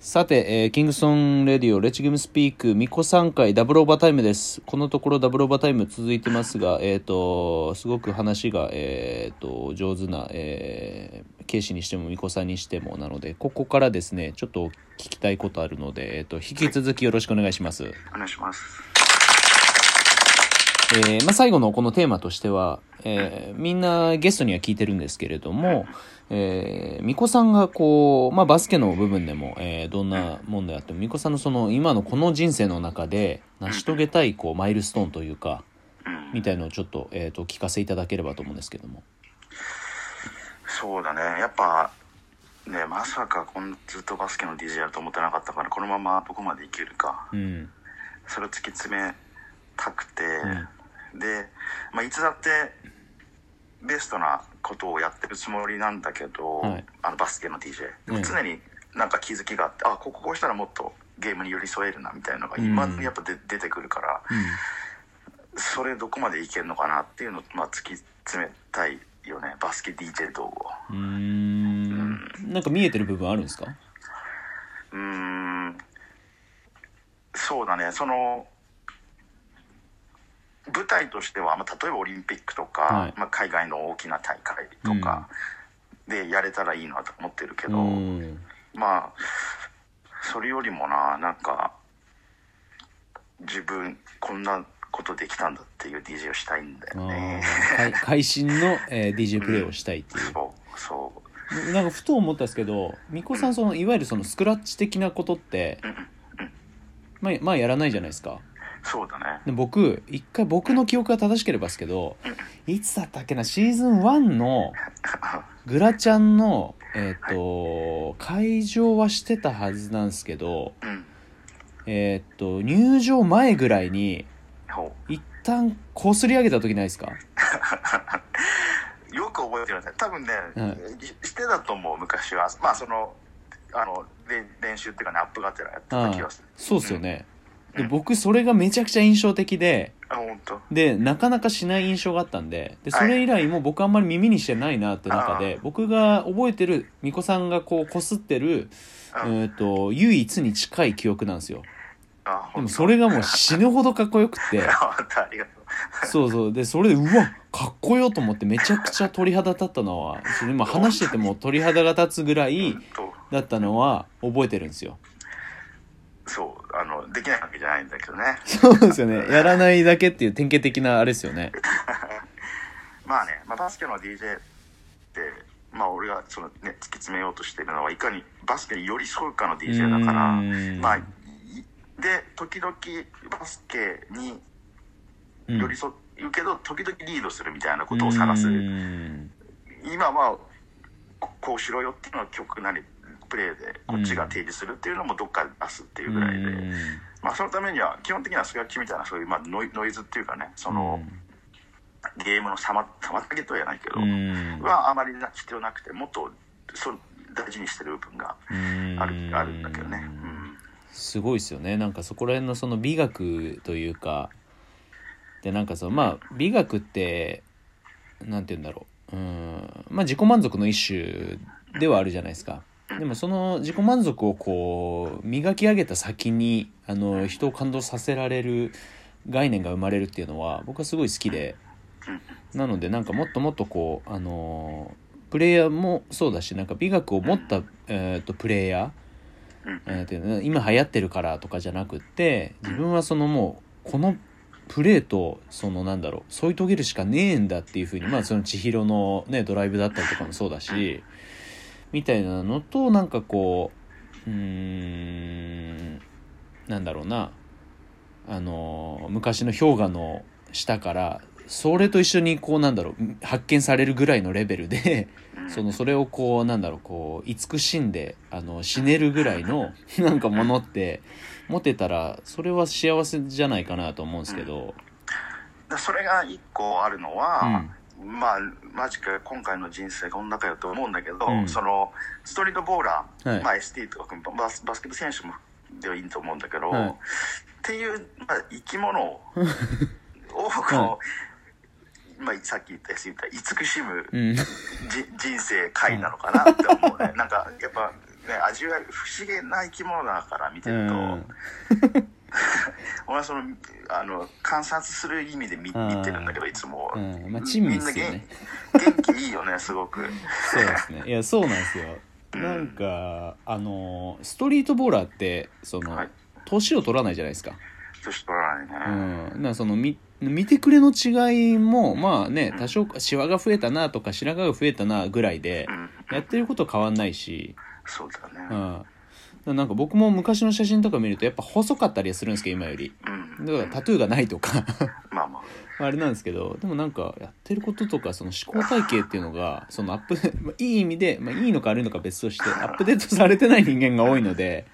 さて、えーキングソンレディオ、 Let the Game Speak、巫女3回、ダブルオーバータイムです。このところダブルオーバータイム続いてますが、えっ、と、すごく話が、えっ、と、上手な、えー、ケイシにしても、 MIKO さんにしても、なので、ここからですね、ちょっと聞きたいことあるので、えっ、と、引き続きよろしくお願いします。お願いします。えーまあ、最後のこのテーマとしては、えーみんなゲストには聞いてるんですけれども、えー、巫女さんがこう、まあ、バスケの部分でも、えーどんなもんであっても巫女さんのその今のこの人生の中で成し遂げたいこうマイルストーンというかうん、みたいのをちょっと,、えー、と聞かせいただければと思うんですけども。そうだね。やっぱ、ね、まさかこんずっとバスケの DJ やると思ってなかったから、このままどこまでいけるか、うんそれを突き詰めたくて、んで、まあ、いつだって、ベストなことをやってるつもりなんだけど、はい。あのバスケの DJ。でうん。も常になんか気づきがあって、あ、こここうしたらもっとゲームに寄り添えるなみたいなのが今うん。やっぱで出てくるから、それどこまでいけるのかなっていうのを、まあ、突き詰めたいよね。バスケ DJ 動画うーん。なんか見えてる部分あるんですか？うーん。そうだね。その舞台としては、まあ、例えばオリンピックとか、はい。まあ、海外の大きな大会とかでやれたらいいなと思ってるけど、うん。まあそれよりもななんか自分こんなことできたんだっていう DJ をしたいんだあよね。ー。会 会心の、えー DJ プレイをしたいっていう。そうそう。なんかふと思ったんですけど巫女さんそのいわゆるそのスクラッチ的なことって、まあ、まあやらないじゃないですかそうだね。で僕一回僕の記憶が正しければですけどいつだったっけなシーズン1の グラちゃんのえっ、と会場はしてたはずなんですけどうん。えっ、と入場前ぐらいにほ一旦こすり上げた時ないですか？う よく覚えてるんですね。多分ね、はしてたと思う、昔は。まあ、その、あの、で練習っていうかね、アップがてらやってた気がする。そうっすよね、うんで僕それがめちゃくちゃ印象的であ、本当。でなかなかしない印象があったんででそれ以来も僕あんまり耳にしてないなって中で僕が覚えてる巫女さんがこうこすってる、えうんー、と唯一に近い記憶なんですよ。あ、で。もそれがもう死ぬほどかっこよくて。本当ありがとう。そうそう。でそれでうわかっこよと思ってめちゃくちゃ鳥肌立ったのはそれ今話してても鳥肌が立つぐらいとだったのは覚えてるんですよ。そう、あの、できないわけじゃないんだけどね。そうですよね。やらないだけっていう典型的なあれですよね。まあね、まあ、バスケの DJ って、まあ、俺がその、ね、突き詰めようとしてるのはいかにバスケに寄り添うかの DJ だからまあいで時々バスケにうん寄り添うけど、時々リードするみたいなことを探す。今はここうしろよっていうのは曲なりプレーでこっちが提示するっていうのもどっかで出すっていうぐらいで、うん。まあ、そのためには基本的にはスクラッチみたいなそういう、まあ、ノイノイズっていうかねその、ゲームの妨妨げとは言わないけど、うん。はあまりな必要なくてもっとそう大事にしてる部分がうん。あるあるんだけどね、うん、すごいですよね。なんかそこら辺のその美学というかでなんかそのまあ美学ってなんて言うんだろう。うん。まあ自己満足の一種ではあるじゃないですかでもその自己満足をこう磨き上げた先にあの人を感動させられる概念が生まれるっていうのは僕はすごい好きでなのでなんかもっともっとこうあのプレイヤーもそうだしなんか美学を持った、えー、とプレイヤーうん。えーっていうの今流行ってるからとかじゃなくって自分はそのもうこのプレーとそのなんだろう添い遂げるしかねえんだっていうふうにまあその千尋のねドライブだったりとかもそうだしみたいなのとなんかこううーんなんだろうな。あの昔の氷河の下からそれと一緒にこうなんだろう発見されるぐらいのレベルでうん。そのそれをこうなんだろうこう慈しんであの死ねるぐらいの なんかものって持てたらそれは幸せじゃないかなと思うんですけど、でそれが一個あるのうは、んまあマジか今回の人生こんなかよと思うんだけど、うん。そのストリートボーラー、はい。まあ、ST とかバスバスケット選手もではいいと思うんだけど、はい。っていう、まあ、生き物を こう、まあ、さっき言った言った慈しむうん。じ人生回なのかなって思うね。なんかやっぱ味わい不思議な生き物だから見てうると、ん 俺はそのあの観察する意味で見うん。見てるんだけどいつも、うん。まあ珍味っすよね。みんな元元気いいよねすごく。そうですねいやそうなんですよ。なんかあのストリートボーラーってそのはい。年を取らないじゃないですか。年取らないね、うん、なその見見てくれの違いもまあね多少シワが増えたなとか白髪が増えたなぐらいでうん。やってること変わんないし、そうだね。うん、なんか僕も昔の写真とか見るとやっぱ細かったりはするんですけど今より。うん、だからタトゥーがないとか。まあまあ。あれなんですけどでもなんかやってることとかその思考体系っていうのがそのアップ まあいい意味で、まあ、いいのか悪いのか別としてアップデートされてない人間が多いので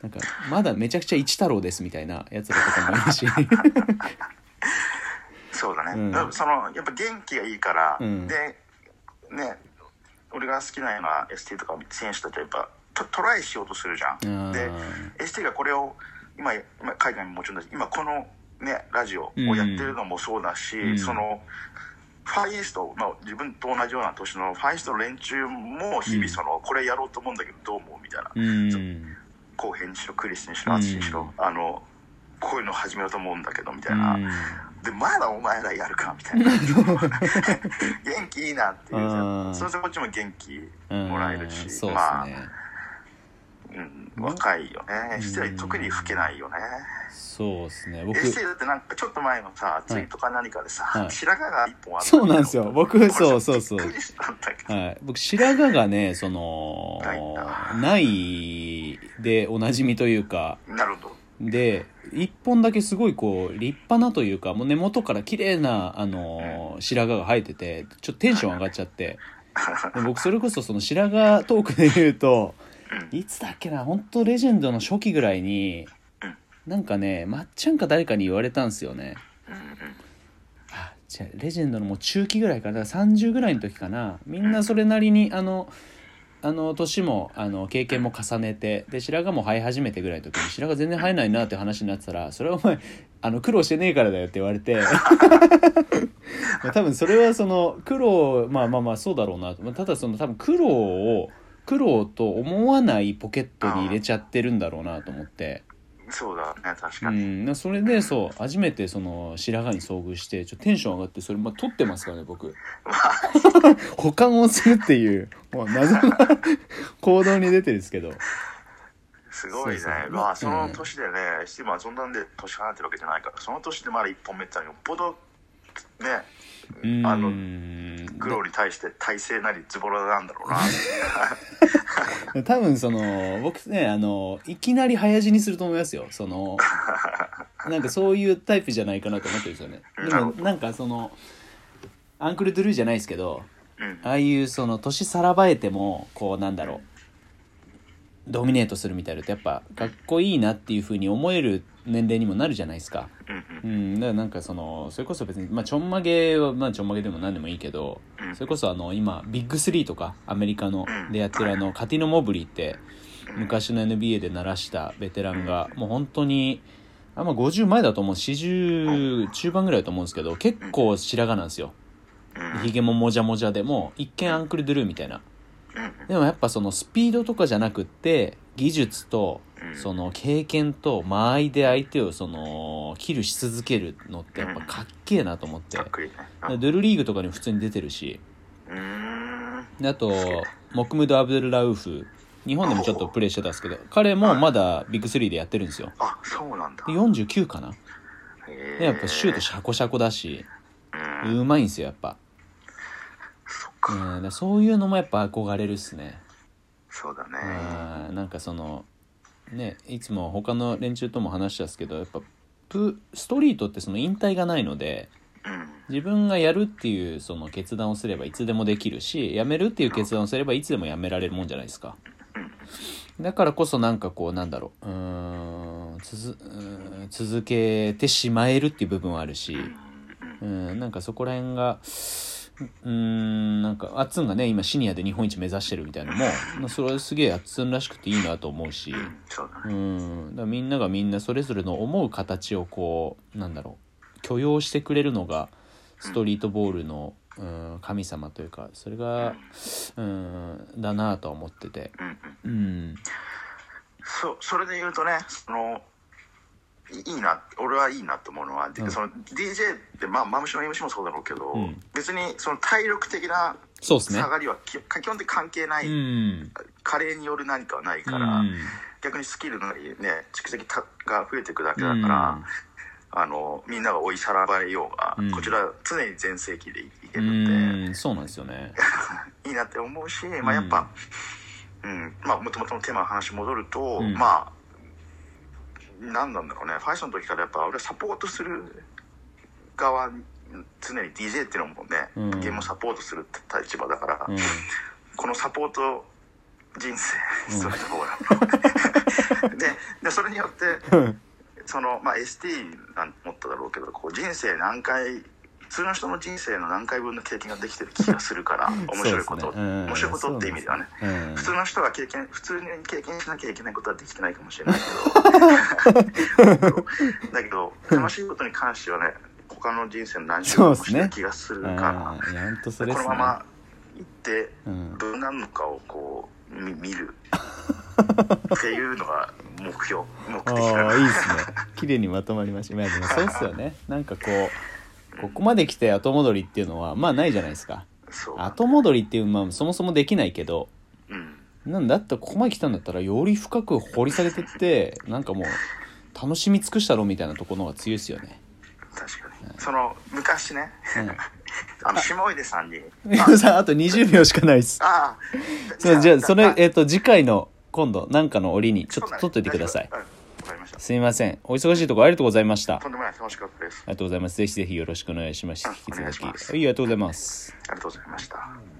なんかまだめちゃくちゃ一太郎ですみたいなやつらとかもいるし。そうだね、うん。そのやっぱ元気がいいから、うん。でね俺が好きなような ST とか選手たちはやっぱトトライしようとするじゃん。で ST がこれを今今海外にももちろんだし今このねラジオをやってるのもそうだし、うん。そのファイエスト、まあ、自分と同じような年のファイエストの連中も日々その、これやろうと思うんだけどどう思うみたいな、うん。後編にしろクリスにしろうん。アツシにしろ、あのこういうの始めようと思うんだけどみたいな、うん。でまだお前らやるかみたいな。元気いいなっていううん。それでこっちも元気うんもらえるし、そうですね、まあ、うん、若いよね。失礼特に老けないよね。そうですね。僕エステだってなんかちょっと前のさツイートか何かでさ、はい。白髪が一本あったそうなんですよ。僕そうそうそう。はい、僕白髪がねそのないでおなじみというか。なるほど。で一本だけすごいこう立派なというかもう根元から綺麗なあの白髪が生えててちょっとテンション上がっちゃって。で僕それこそその白髪トークで言うといつだっけな本当レジェンドの初期ぐらいになんかねまっちゃんか誰かに言われたんですよね。あじゃあレジェンドのもう中期ぐらいかな。だから30ぐらいの時かな。みんなそれなりにあのあの年もあの経験も重ねてで白髪も生え始めてぐらいの時に白髪全然生えないなって話になってたらそれはお前あの苦労してねえからだよって言われて。まあ多分それはその苦労まあまあまあそうだろうな。とまあただその多分苦労を苦労と思わないポケットに入れちゃってるんだろうなと思って。そうだね確うかに、ん、なそれでそう初めてその白髪に遭遇してちょっとテンション上がってそれ、まあ、撮ってますからね僕。保管をするっていうもう謎な行動に出てるんですけど。すごいね。まあそのうん。年でね、今そんなんで年離れてるわけじゃないからその年でまだ一本目ってのはよっぽどね。うんあのグローに対して体勢なりズボラなんだろうな。多分その僕ねあのいきなり早死にすると思いますよ。その なんかそういうタイプじゃないかなと思ってるんですよね。でもなんかそのアンクルドゥルーじゃないですけどうん。ああいうその年さらばえてもこうなんだろうドミネートするみたいなのってやっぱかっこいいなっていうふうに思える年齢にもなるじゃないですか。うんだからなんかそのそれこそ別に、まあ、ちょんまげは、まあ、ちょんまげでも何でもいいけどうん。それこそあの今ビッグスリーとかアメリカのうんでやってるあのカティノ・モブリーって昔の NBA で鳴らしたベテランがもう本当にあまあ50前だと思う40中盤ぐらいだと思うんですけど結構白髪なんですよ。うん。ひげももじゃもじゃでも一見アンクルドゥルーみたいな。うんでもやっぱそのスピードとかじゃなくって技術とうん。その経験と間合いで相手をそのキルし続けるのってやっぱかっけえなと思って。ざっくりね。ドゥルリーグとかに普通に出てるし。あとモクムド・アブデル・ラウフ。日本でもちょっとプレーしてたんですけど彼もまだビッグ3でやってるんですよ。あそうなんだ。で49かな。やっぱシュートシャコシャコだし。うん。うまいんですよやっぱか。うんそういうのもやっぱ憧れるっすね。そうだね。うんなんかそのねいつも他の連中とも話したんですけどやっぱプストリートってその引退がないのでうん。自分がやるっていうその決断をすればいつでもできるしやめるっていう決断をすればいつでもやめられるもんじゃないですか。だからこそなんかこうなんだろううん続けてしまえるっていう部分はあるしうんなんかそこら辺がうーんなんかあっつんがね今シニアで日本一目指してるみたいなのも まあそれはすげえあっつんらしくていいなと思うし。そうん。だみんながみんなそれぞれの思う形をこうなんだろう許容してくれるのがストリートボールのうん、神様というかそれが、うん、だなとは思ってて。うんそそれで言うとねそのいいいな俺はいいなと思うのは、でうん。その DJ ってまあマムシも MC もそうだろうけど、うん。別にその体力的な下がりはき基本的に関係ない、うん。加齢による何かはないから、うん。逆にスキルのね蓄積たが増えていくだけだから、あのみんなが追いさらばれようが、うん。こちらは常に全盛期でいいけうるんで、ん。そうなんですよね。いいなって思うし、まあ、やっぱ、うん。まあもともとのテーマの話戻ると、うん。まあ何なんだろうね。ファイソンの時からやっぱ俺はサポートする側常に DJ っていうのもね、うん。ゲームをサポートするって立場だから、うん。このサポート人生、うん。それとこうででそれによってそのまあ ST なんて思っただろうけどこう人生何回普通の人の人生の何回分の経験ができてる気がするから面白いこと、ね。うん。面白いことって意味ではね。うん。普通の人が経験普通に経験しなきゃいけないことはできてないかもしれないけどだけど楽しいことに関してはね他の人生の何十もしてる気がするから、うんいや本当それですね。このまま行ってうん。どうなるのかをこうみ見る。っていうのが目標目的かなああいいですね。綺麗にまとまりました。そうっすよね。なんかこうここまで来て後戻りっていうのはまあないじゃないですか。後戻りっていうまあそもそもできないけどうんなんだってここまで来たんだったらより深く掘り下げてってなんかもう楽しみ尽くしたろみたいなところの方が強いですよね。確かに。その昔ね、うん。あの下出さんに。皆さんあと20秒しかないです。ああ。そうじゃあそれだえっ、と次回の今度なんかの折にちょっと取っといてください。うん。わかりました。すみません。お忙しいところありがとうございました。あとんでもない楽しかったです。りがとうございます。ぜひぜひよろしくお願いします。うん。引き続きはいありがとうございます。ありがとうございました